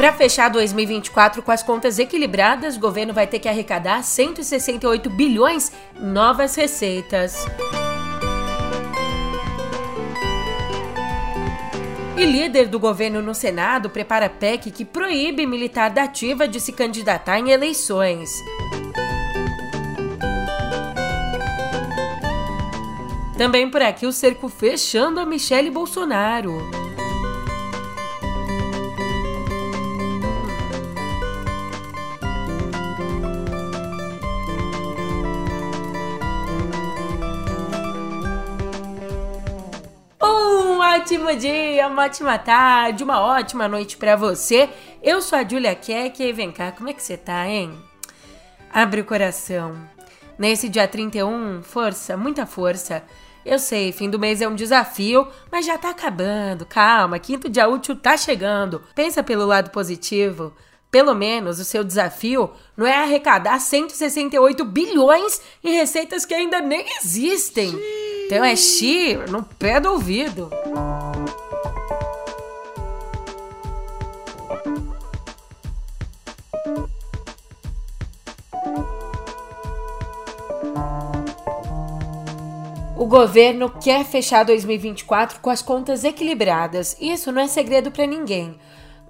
Para fechar 2024 com as contas equilibradas, o governo vai ter que arrecadar 168 bilhões em novas receitas. E líder do governo no Senado prepara PEC que proíbe militar da ativa de se candidatar em eleições. Também por aqui o cerco fechando a Michele Bolsonaro. Ótimo dia, uma ótima tarde, uma ótima noite para você. Eu sou a Julia Keck e vem cá, como é que você tá, hein? Abre o coração. Nesse dia 31, força, muita força. Eu sei, fim do mês é um desafio, mas já tá acabando. Calma, quinto dia útil tá chegando. Pensa pelo lado positivo. Pelo menos o seu desafio não é arrecadar 168 bilhões em receitas que ainda nem existem. Então é chi no pé do ouvido. O governo quer fechar 2024 com as contas equilibradas. Isso não é segredo para ninguém.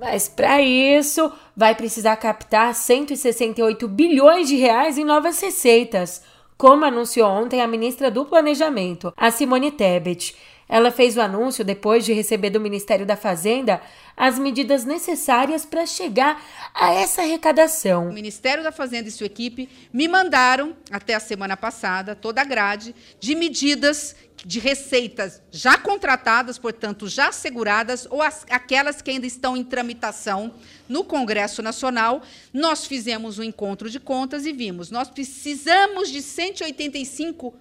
Mas para isso, vai precisar captar 168 bilhões de reais em novas receitas como anunciou ontem a ministra do Planejamento, a Simone Tebet. Ela fez o anúncio depois de receber do Ministério da Fazenda as medidas necessárias para chegar a essa arrecadação. O Ministério da Fazenda e sua equipe me mandaram, até a semana passada, toda a grade de medidas de receitas já contratadas, portanto, já asseguradas, ou as, aquelas que ainda estão em tramitação no Congresso Nacional. Nós fizemos um encontro de contas e vimos, nós precisamos de 185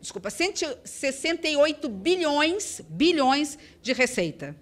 desculpa, 168 bilhões, bilhões de receita.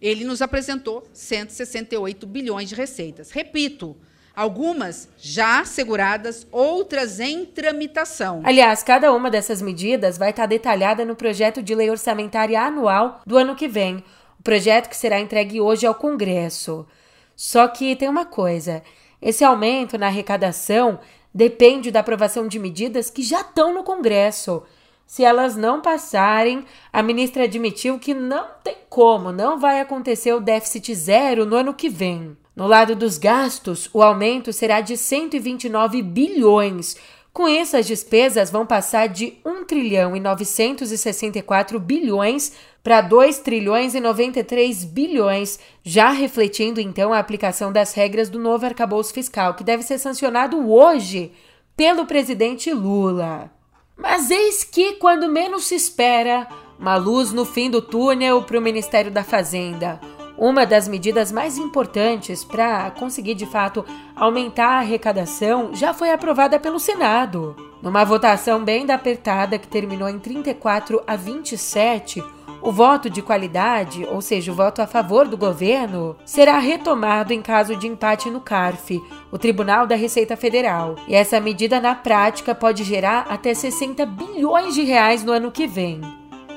Ele nos apresentou 168 bilhões de receitas. Repito, algumas já seguradas, outras em tramitação. Aliás, cada uma dessas medidas vai estar detalhada no projeto de lei orçamentária anual do ano que vem, o projeto que será entregue hoje ao Congresso. Só que tem uma coisa: esse aumento na arrecadação depende da aprovação de medidas que já estão no Congresso. Se elas não passarem, a ministra admitiu que não tem como, não vai acontecer o déficit zero no ano que vem. No lado dos gastos, o aumento será de 129 bilhões. Com isso, as despesas vão passar de 1 trilhão e 964 bilhões para 2 trilhões e 93 bilhões, já refletindo então a aplicação das regras do novo arcabouço fiscal, que deve ser sancionado hoje pelo presidente Lula. Mas eis que, quando menos se espera, uma luz no fim do túnel para o Ministério da Fazenda. Uma das medidas mais importantes para conseguir de fato aumentar a arrecadação já foi aprovada pelo Senado. Numa votação bem apertada que terminou em 34 a 27, o voto de qualidade, ou seja, o voto a favor do governo, será retomado em caso de empate no CARF, o Tribunal da Receita Federal. E essa medida, na prática, pode gerar até 60 bilhões de reais no ano que vem.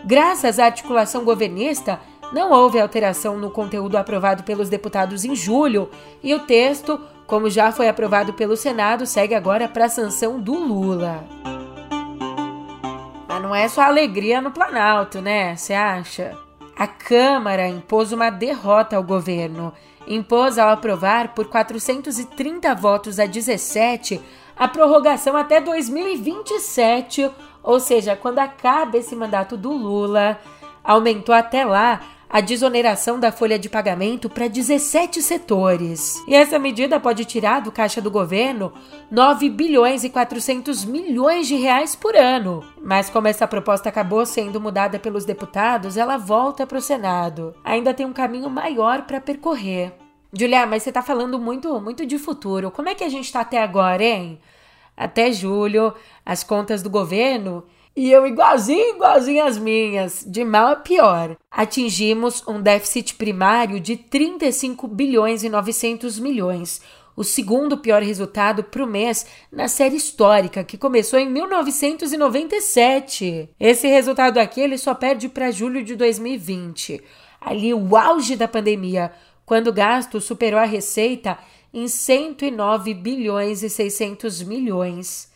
Graças à articulação governista, não houve alteração no conteúdo aprovado pelos deputados em julho e o texto, como já foi aprovado pelo Senado, segue agora para a sanção do Lula não é só alegria no Planalto, né? Você acha? A Câmara impôs uma derrota ao governo. Impôs ao aprovar por 430 votos a 17 a prorrogação até 2027, ou seja, quando acaba esse mandato do Lula. Aumentou até lá a desoneração da folha de pagamento para 17 setores. E essa medida pode tirar do caixa do governo 9 bilhões e 400 milhões de reais por ano. Mas como essa proposta acabou sendo mudada pelos deputados, ela volta para o Senado. Ainda tem um caminho maior para percorrer. Julia, mas você está falando muito, muito de futuro. Como é que a gente está até agora, hein? Até julho, as contas do governo e eu igualzinho, igualzinho as minhas, de mal a pior. Atingimos um déficit primário de 35 bilhões e 900 milhões, o segundo pior resultado para o mês na série histórica, que começou em 1997. Esse resultado aqui ele só perde para julho de 2020, ali o auge da pandemia, quando o gasto superou a receita em 109 bilhões e 600 milhões.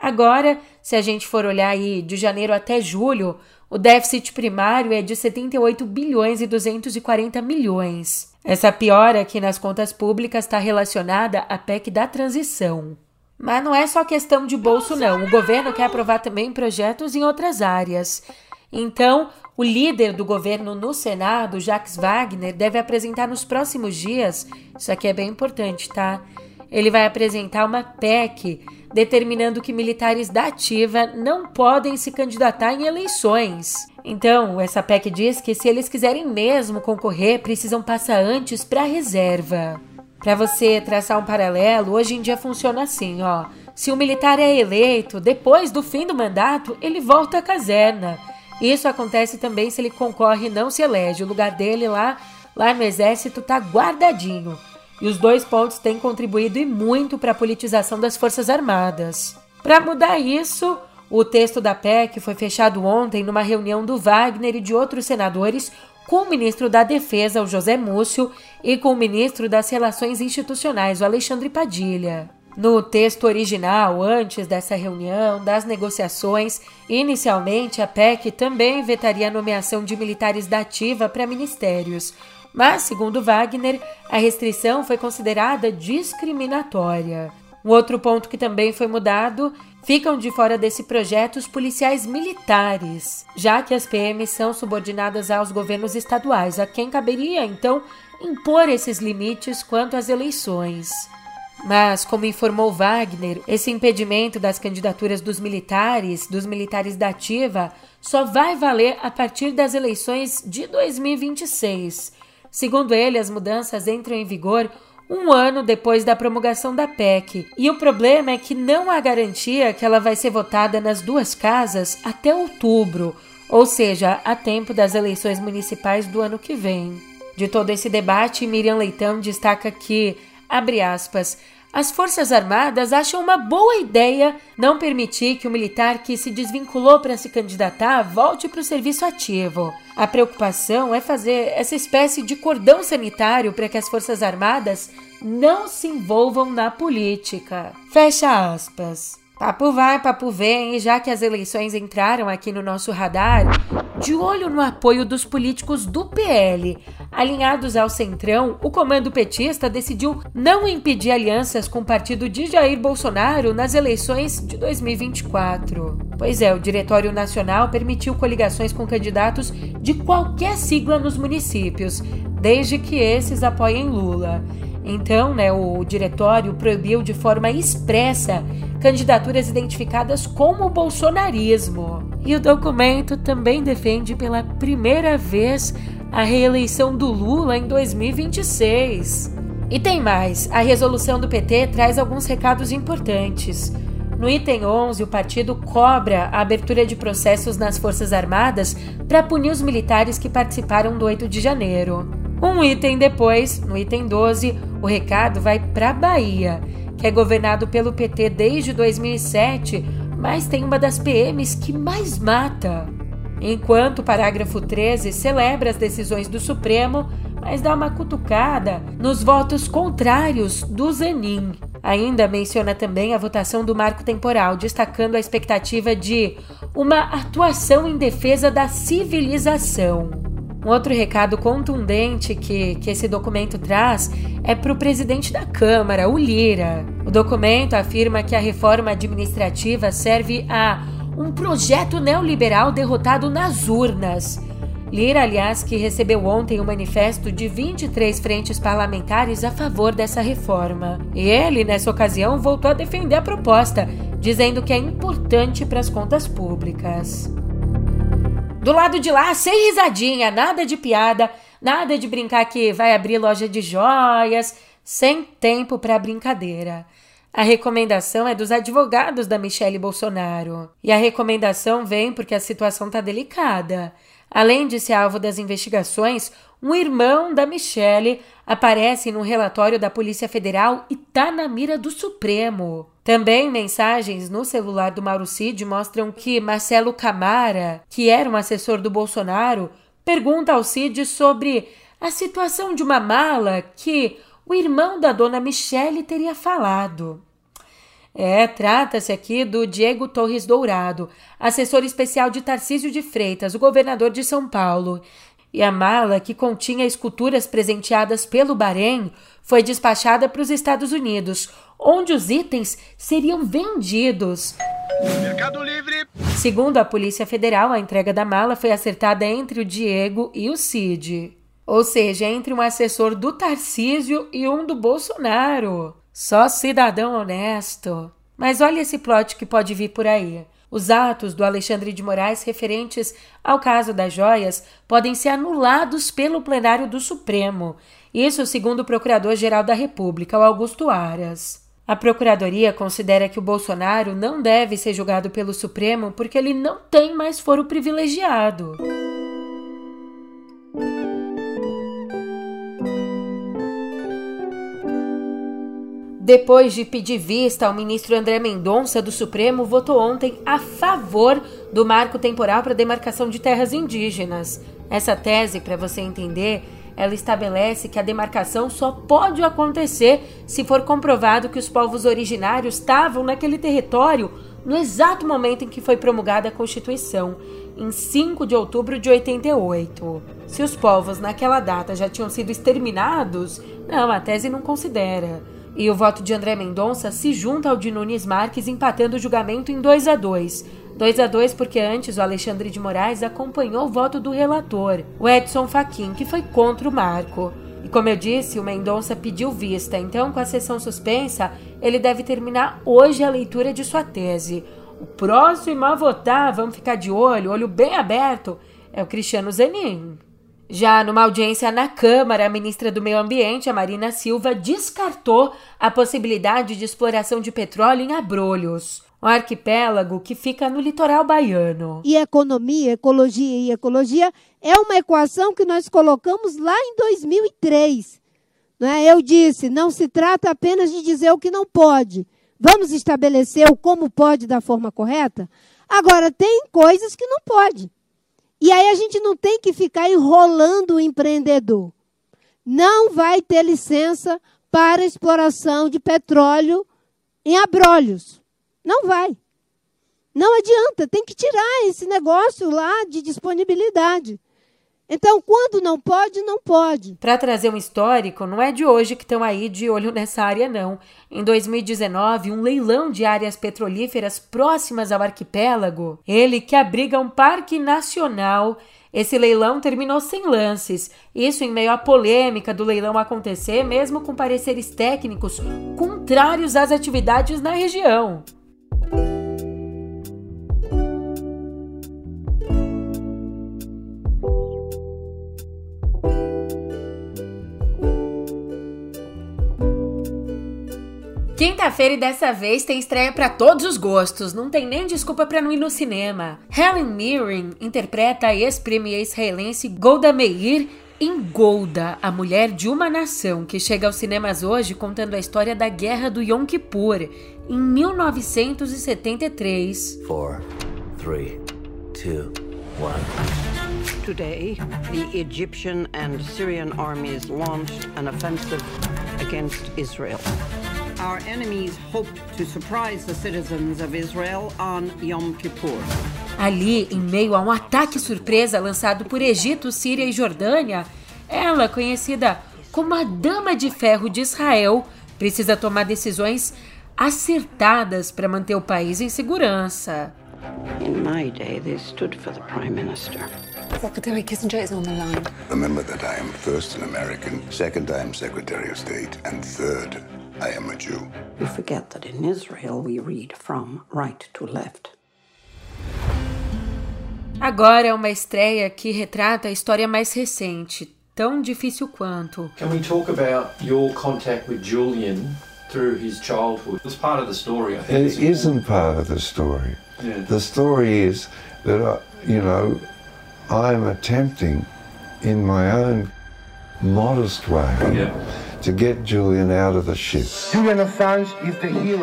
Agora, se a gente for olhar aí de janeiro até julho, o déficit primário é de 78 bilhões e 240 milhões. Essa piora aqui nas contas públicas está relacionada à PEC da transição. Mas não é só questão de bolso, não. O governo quer aprovar também projetos em outras áreas. Então, o líder do governo no Senado, Jacques Wagner, deve apresentar nos próximos dias. Isso aqui é bem importante, tá? Ele vai apresentar uma PEC determinando que militares da ativa não podem se candidatar em eleições. Então, essa PEC diz que se eles quiserem mesmo concorrer, precisam passar antes para a reserva. Para você traçar um paralelo, hoje em dia funciona assim, ó. Se o militar é eleito, depois do fim do mandato, ele volta à caserna. Isso acontece também se ele concorre e não se elege. O lugar dele lá, lá no exército tá guardadinho. E os dois pontos têm contribuído e muito para a politização das Forças Armadas. Para mudar isso, o texto da PEC foi fechado ontem numa reunião do Wagner e de outros senadores com o ministro da Defesa, o José Múcio, e com o ministro das Relações Institucionais, o Alexandre Padilha. No texto original, antes dessa reunião, das negociações, inicialmente a PEC também vetaria a nomeação de militares da ativa para ministérios, mas, segundo Wagner, a restrição foi considerada discriminatória. Um outro ponto que também foi mudado ficam de fora desse projeto os policiais militares, já que as PMs são subordinadas aos governos estaduais, a quem caberia então impor esses limites quanto às eleições. Mas, como informou Wagner, esse impedimento das candidaturas dos militares, dos militares da ativa, só vai valer a partir das eleições de 2026. Segundo ele, as mudanças entram em vigor um ano depois da promulgação da PEC. E o problema é que não há garantia que ela vai ser votada nas duas casas até outubro, ou seja, a tempo das eleições municipais do ano que vem. De todo esse debate, Miriam Leitão destaca que, abre aspas, as Forças Armadas acham uma boa ideia não permitir que o militar que se desvinculou para se candidatar volte para o serviço ativo. A preocupação é fazer essa espécie de cordão sanitário para que as Forças Armadas não se envolvam na política. Fecha aspas. Papo vai, papo vem, e já que as eleições entraram aqui no nosso radar, de olho no apoio dos políticos do PL, alinhados ao Centrão, o comando petista decidiu não impedir alianças com o partido de Jair Bolsonaro nas eleições de 2024. Pois é, o Diretório Nacional permitiu coligações com candidatos de qualquer sigla nos municípios, desde que esses apoiem Lula. Então, né, o diretório proibiu de forma expressa candidaturas identificadas como bolsonarismo. E o documento também defende pela primeira vez a reeleição do Lula em 2026. E tem mais: a resolução do PT traz alguns recados importantes. No item 11, o partido cobra a abertura de processos nas Forças Armadas para punir os militares que participaram do 8 de janeiro. Um item depois, no item 12, o recado vai para Bahia, que é governado pelo PT desde 2007, mas tem uma das PMs que mais mata. Enquanto o parágrafo 13 celebra as decisões do Supremo, mas dá uma cutucada nos votos contrários do Zanin. Ainda menciona também a votação do marco temporal, destacando a expectativa de uma atuação em defesa da civilização. Um outro recado contundente que, que esse documento traz é para o presidente da Câmara, o Lira. O documento afirma que a reforma administrativa serve a um projeto neoliberal derrotado nas urnas. Lira, aliás, que recebeu ontem o um manifesto de 23 frentes parlamentares a favor dessa reforma. E ele, nessa ocasião, voltou a defender a proposta, dizendo que é importante para as contas públicas. Do lado de lá, sem risadinha, nada de piada, nada de brincar que vai abrir loja de joias, sem tempo para brincadeira. A recomendação é dos advogados da Michele Bolsonaro. E a recomendação vem porque a situação está delicada. Além de ser alvo das investigações, um irmão da Michele aparece no relatório da Polícia Federal e tá na mira do Supremo. Também mensagens no celular do Mauro Cid mostram que Marcelo Camara, que era um assessor do Bolsonaro, pergunta ao Cid sobre a situação de uma mala que o irmão da dona Michele teria falado. É, trata-se aqui do Diego Torres Dourado, assessor especial de Tarcísio de Freitas, o governador de São Paulo. E a mala, que continha esculturas presenteadas pelo Bahrein, foi despachada para os Estados Unidos, onde os itens seriam vendidos. Mercado Livre. Segundo a Polícia Federal, a entrega da mala foi acertada entre o Diego e o Cid. Ou seja, entre um assessor do Tarcísio e um do Bolsonaro. Só cidadão honesto. Mas olha esse plot que pode vir por aí. Os atos do Alexandre de Moraes referentes ao caso das joias podem ser anulados pelo plenário do Supremo. Isso segundo o Procurador-Geral da República, Augusto Aras. A Procuradoria considera que o Bolsonaro não deve ser julgado pelo Supremo porque ele não tem mais foro privilegiado. Depois de pedir vista, o ministro André Mendonça do Supremo votou ontem a favor do marco temporal para demarcação de terras indígenas. Essa tese, para você entender, ela estabelece que a demarcação só pode acontecer se for comprovado que os povos originários estavam naquele território no exato momento em que foi promulgada a Constituição, em 5 de outubro de 88. Se os povos naquela data já tinham sido exterminados, não, a tese não considera. E o voto de André Mendonça se junta ao de Nunes Marques, empatando o julgamento em 2 a 2 2 a 2 porque antes o Alexandre de Moraes acompanhou o voto do relator, o Edson Fachin, que foi contra o marco. E como eu disse, o Mendonça pediu vista, então com a sessão suspensa, ele deve terminar hoje a leitura de sua tese. O próximo a votar, vamos ficar de olho, olho bem aberto, é o Cristiano Zanin. Já numa audiência na Câmara, a ministra do Meio Ambiente, a Marina Silva, descartou a possibilidade de exploração de petróleo em Abrolhos, um arquipélago que fica no litoral baiano. E economia, ecologia e ecologia é uma equação que nós colocamos lá em 2003. Né? Eu disse, não se trata apenas de dizer o que não pode. Vamos estabelecer o como pode da forma correta? Agora, tem coisas que não pode. E aí a gente não tem que ficar enrolando o empreendedor. Não vai ter licença para exploração de petróleo em abrolhos. Não vai. Não adianta, tem que tirar esse negócio lá de disponibilidade. Então, quando não pode, não pode. Para trazer um histórico, não é de hoje que estão aí de olho nessa área, não. Em 2019, um leilão de áreas petrolíferas próximas ao arquipélago, ele que abriga um parque nacional. Esse leilão terminou sem lances, isso em meio à polêmica do leilão acontecer, mesmo com pareceres técnicos contrários às atividades na região. Quinta-feira e dessa vez tem estreia para todos os gostos, não tem nem desculpa para não ir no cinema. Helen Mirren interpreta a ex-premier israelense Golda Meir em Golda, a mulher de uma nação, que chega aos cinemas hoje contando a história da Guerra do Yom Kippur, em 1973. 4, 3, 2, 1. Today, the Egyptian and Syrian armies launched an offensive against Israel. Our enemies hoped to surprise the citizens of Israel on Yom Kippur. Ali, em meio a um ataque surpresa lançado por Egito, Síria e Jordânia, ela, conhecida como a Dama de Ferro de Israel, precisa tomar decisões acertadas para manter o país em segurança. In my day, they stood for the Prime Minister. Secretary Kissinger is on the line. Remember that I am first an American, second I am Secretary of State, and third I am a Jew. You forget that in Israel we read from right to left. Agora é uma estreia que retrata a história mais recente, tão difícil quanto. Can we talk about your contact with Julian through his childhood? It's part of the story, I think. It isn't part of the story. Yeah. The story is that, I, you know, I'm attempting in my own modest way. Yeah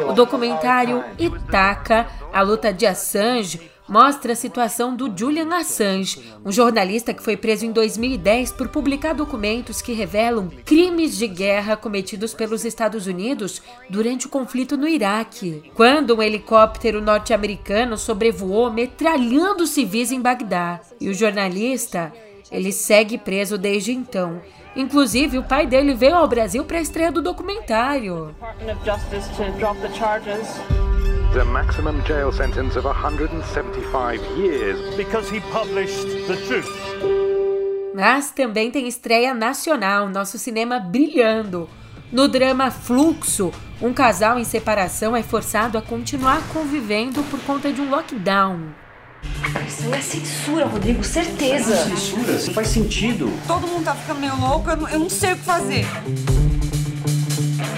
o documentário Itaca, a luta de Assange, mostra a situação do Julian Assange, um jornalista que foi preso em 2010 por publicar documentos que revelam crimes de guerra cometidos pelos Estados Unidos durante o conflito no Iraque, quando um helicóptero norte-americano sobrevoou metralhando civis em Bagdá. E o jornalista, ele segue preso desde então. Inclusive, o pai dele veio ao Brasil para a estreia do documentário a maximum jail sentence of 175 years because he published the truth. Mas também tem estreia nacional, nosso cinema brilhando. No drama Fluxo, um casal em separação é forçado a continuar convivendo por conta de um lockdown. Isso é censura, Rodrigo, certeza. Não é censura, não faz sentido. Todo mundo tá ficando meio louco, eu não, eu não sei o que fazer.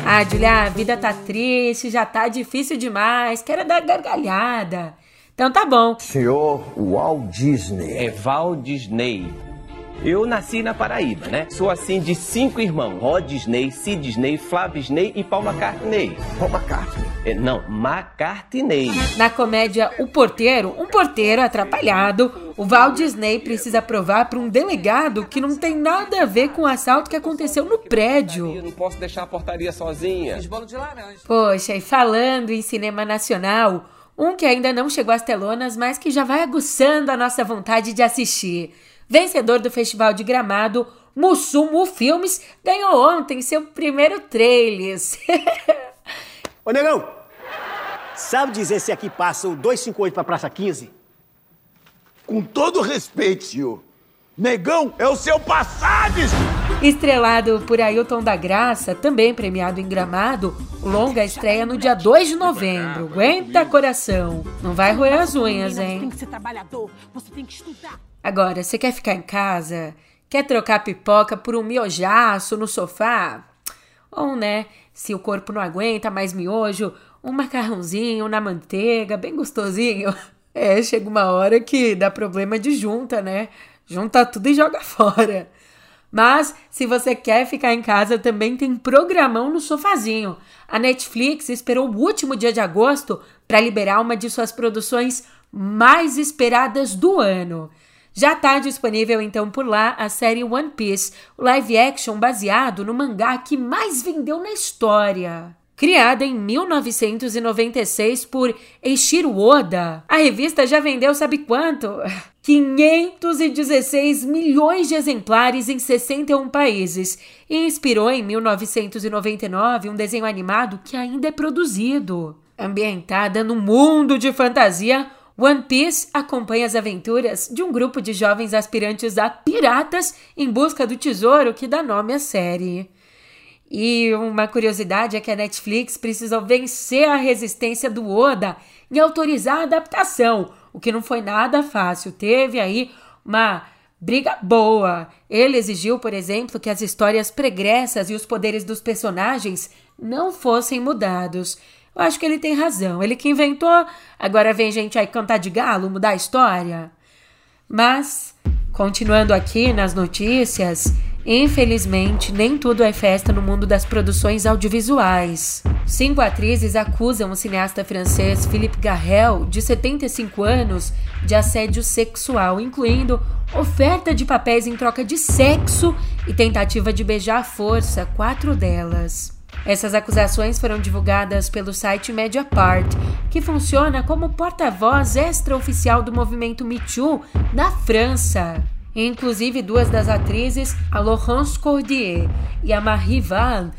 Ah, Julia, a vida tá triste, já tá difícil demais, quero dar gargalhada. Então tá bom. Senhor Walt Disney. É Walt Disney. Eu nasci na Paraíba, né? Sou assim de cinco irmãos: Rod Disney, Sid Disney, Flávio Disney e Paul McCartney. Paul McCartney? É, não, McCartney. Na comédia O Porteiro, um porteiro atrapalhado, o Walt Disney precisa provar para um delegado que não tem nada a ver com o assalto que aconteceu no prédio. Eu não posso deixar a portaria sozinha. Poxa, e falando em cinema nacional, um que ainda não chegou às telonas, mas que já vai aguçando a nossa vontade de assistir vencedor do Festival de Gramado, Mussumu Filmes, ganhou ontem seu primeiro trailer. Ô, negão, sabe dizer se aqui passa o 258 para Praça 15? Com todo respeito, senhor, negão é o seu Passades! Estrelado por Ailton da Graça, também premiado em Gramado, longa estreia no dia 2 de novembro. Aguenta coração. Não vai roer as unhas, hein? Você tem que ser trabalhador, você tem que estudar. Agora, você quer ficar em casa? Quer trocar pipoca por um miojaço no sofá? Ou, né, se o corpo não aguenta mais miojo, um macarrãozinho na manteiga, bem gostosinho. É, chega uma hora que dá problema de junta, né? Junta tudo e joga fora. Mas, se você quer ficar em casa, também tem programão no sofazinho. A Netflix esperou o último dia de agosto para liberar uma de suas produções mais esperadas do ano. Já está disponível então por lá a série One Piece, o live action baseado no mangá que mais vendeu na história. Criada em 1996 por Eiichiro Oda, a revista já vendeu sabe quanto? 516 milhões de exemplares em 61 países e inspirou em 1999 um desenho animado que ainda é produzido. Ambientada no mundo de fantasia, One Piece acompanha as aventuras de um grupo de jovens aspirantes a piratas em busca do tesouro que dá nome à série. E uma curiosidade é que a Netflix precisou vencer a resistência do Oda em autorizar a adaptação, o que não foi nada fácil. Teve aí uma briga boa. Ele exigiu, por exemplo, que as histórias pregressas e os poderes dos personagens não fossem mudados. Eu acho que ele tem razão. Ele que inventou, agora vem gente aí cantar de galo, mudar a história. Mas, continuando aqui nas notícias, infelizmente nem tudo é festa no mundo das produções audiovisuais. Cinco atrizes acusam o cineasta francês Philippe Garrel, de 75 anos, de assédio sexual, incluindo oferta de papéis em troca de sexo e tentativa de beijar à força quatro delas. Essas acusações foram divulgadas pelo site Mediapart, que funciona como porta-voz extraoficial do movimento Me Too na França. Inclusive, duas das atrizes, a Laurence Cordier e a Marie Val,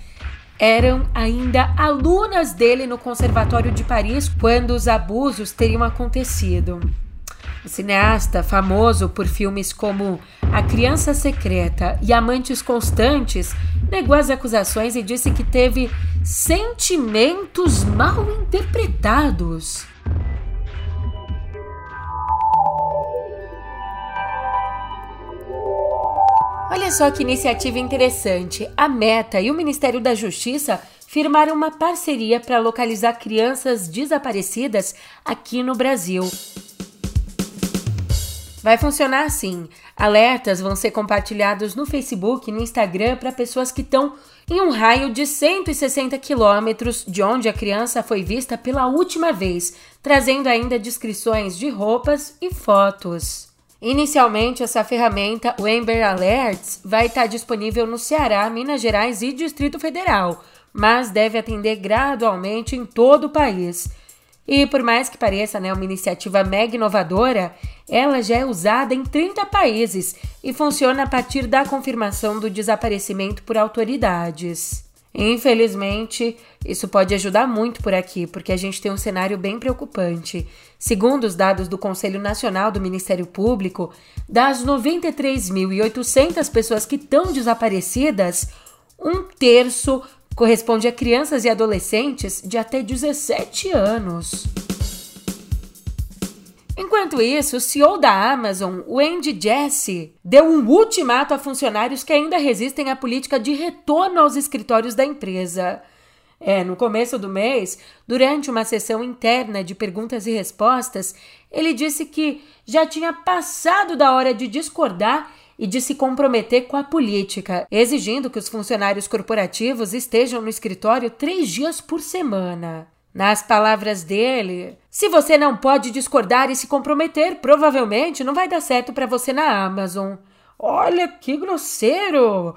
eram ainda alunas dele no Conservatório de Paris quando os abusos teriam acontecido. O cineasta, famoso por filmes como A Criança Secreta e Amantes Constantes, negou as acusações e disse que teve sentimentos mal interpretados. Olha só que iniciativa interessante. A Meta e o Ministério da Justiça firmaram uma parceria para localizar crianças desaparecidas aqui no Brasil. Vai funcionar assim: alertas vão ser compartilhados no Facebook e no Instagram para pessoas que estão em um raio de 160 quilômetros de onde a criança foi vista pela última vez, trazendo ainda descrições de roupas e fotos. Inicialmente, essa ferramenta, o Amber Alerts, vai estar disponível no Ceará, Minas Gerais e Distrito Federal, mas deve atender gradualmente em todo o país. E por mais que pareça né, uma iniciativa mega inovadora, ela já é usada em 30 países e funciona a partir da confirmação do desaparecimento por autoridades. Infelizmente, isso pode ajudar muito por aqui, porque a gente tem um cenário bem preocupante. Segundo os dados do Conselho Nacional do Ministério Público, das 93.800 pessoas que estão desaparecidas, um terço corresponde a crianças e adolescentes de até 17 anos. Enquanto isso, o CEO da Amazon, o Andy Jassy, deu um ultimato a funcionários que ainda resistem à política de retorno aos escritórios da empresa. É, no começo do mês, durante uma sessão interna de perguntas e respostas, ele disse que já tinha passado da hora de discordar e de se comprometer com a política, exigindo que os funcionários corporativos estejam no escritório três dias por semana. Nas palavras dele, se você não pode discordar e se comprometer, provavelmente não vai dar certo para você na Amazon. Olha que grosseiro!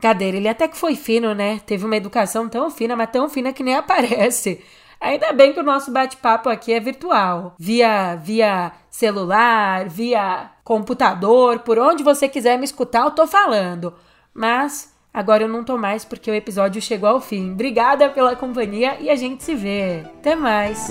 Cadeira, ele até que foi fino, né? Teve uma educação tão fina, mas tão fina que nem aparece. Ainda bem que o nosso bate-papo aqui é virtual, via via celular, via computador, por onde você quiser me escutar, eu tô falando. Mas agora eu não tô mais porque o episódio chegou ao fim. Obrigada pela companhia e a gente se vê. Até mais.